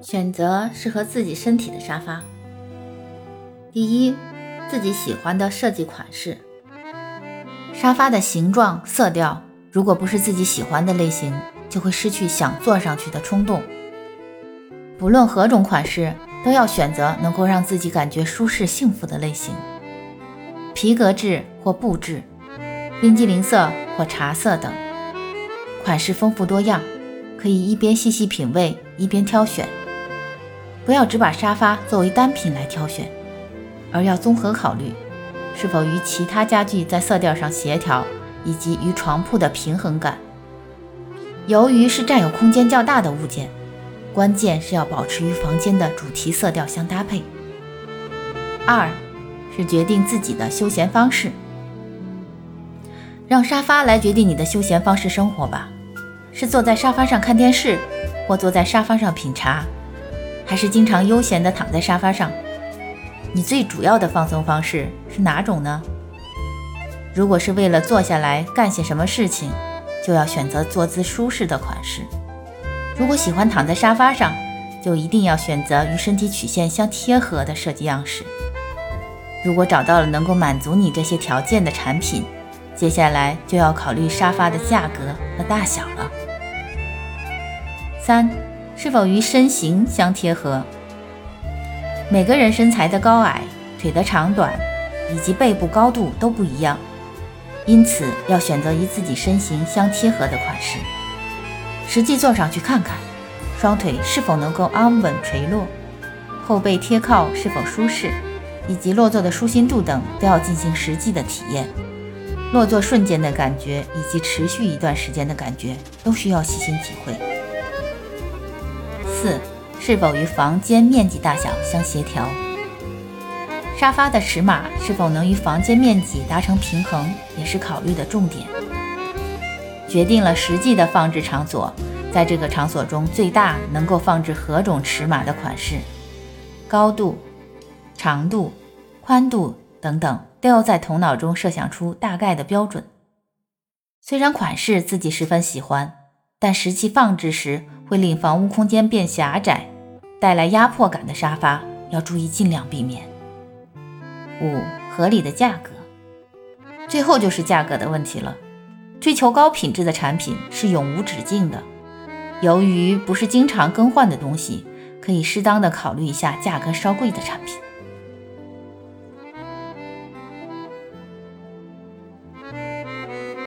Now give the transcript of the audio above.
选择适合自己身体的沙发。第一，自己喜欢的设计款式。沙发的形状、色调，如果不是自己喜欢的类型，就会失去想坐上去的冲动。不论何种款式，都要选择能够让自己感觉舒适、幸福的类型。皮革质或布质，冰激凌色或茶色等，款式丰富多样，可以一边细细品味，一边挑选。不要只把沙发作为单品来挑选，而要综合考虑是否与其他家具在色调上协调，以及与床铺的平衡感。由于是占有空间较大的物件，关键是要保持与房间的主题色调相搭配。二是决定自己的休闲方式，让沙发来决定你的休闲方式生活吧，是坐在沙发上看电视，或坐在沙发上品茶。还是经常悠闲地躺在沙发上，你最主要的放松方式是哪种呢？如果是为了坐下来干些什么事情，就要选择坐姿舒适的款式；如果喜欢躺在沙发上，就一定要选择与身体曲线相贴合的设计样式。如果找到了能够满足你这些条件的产品，接下来就要考虑沙发的价格和大小了。三。是否与身形相贴合？每个人身材的高矮、腿的长短以及背部高度都不一样，因此要选择与自己身形相贴合的款式。实际坐上去看看，双腿是否能够安稳垂落，后背贴靠是否舒适，以及落座的舒心度等都要进行实际的体验。落座瞬间的感觉以及持续一段时间的感觉都需要细心体会。四，是否与房间面积大小相协调？沙发的尺码是否能与房间面积达成平衡，也是考虑的重点。决定了实际的放置场所，在这个场所中最大能够放置何种尺码的款式、高度、长度、宽度等等，都要在头脑中设想出大概的标准。虽然款式自己十分喜欢，但实际放置时，会令房屋空间变狭窄，带来压迫感的沙发要注意尽量避免。五、合理的价格，最后就是价格的问题了。追求高品质的产品是永无止境的，由于不是经常更换的东西，可以适当的考虑一下价格稍贵的产品。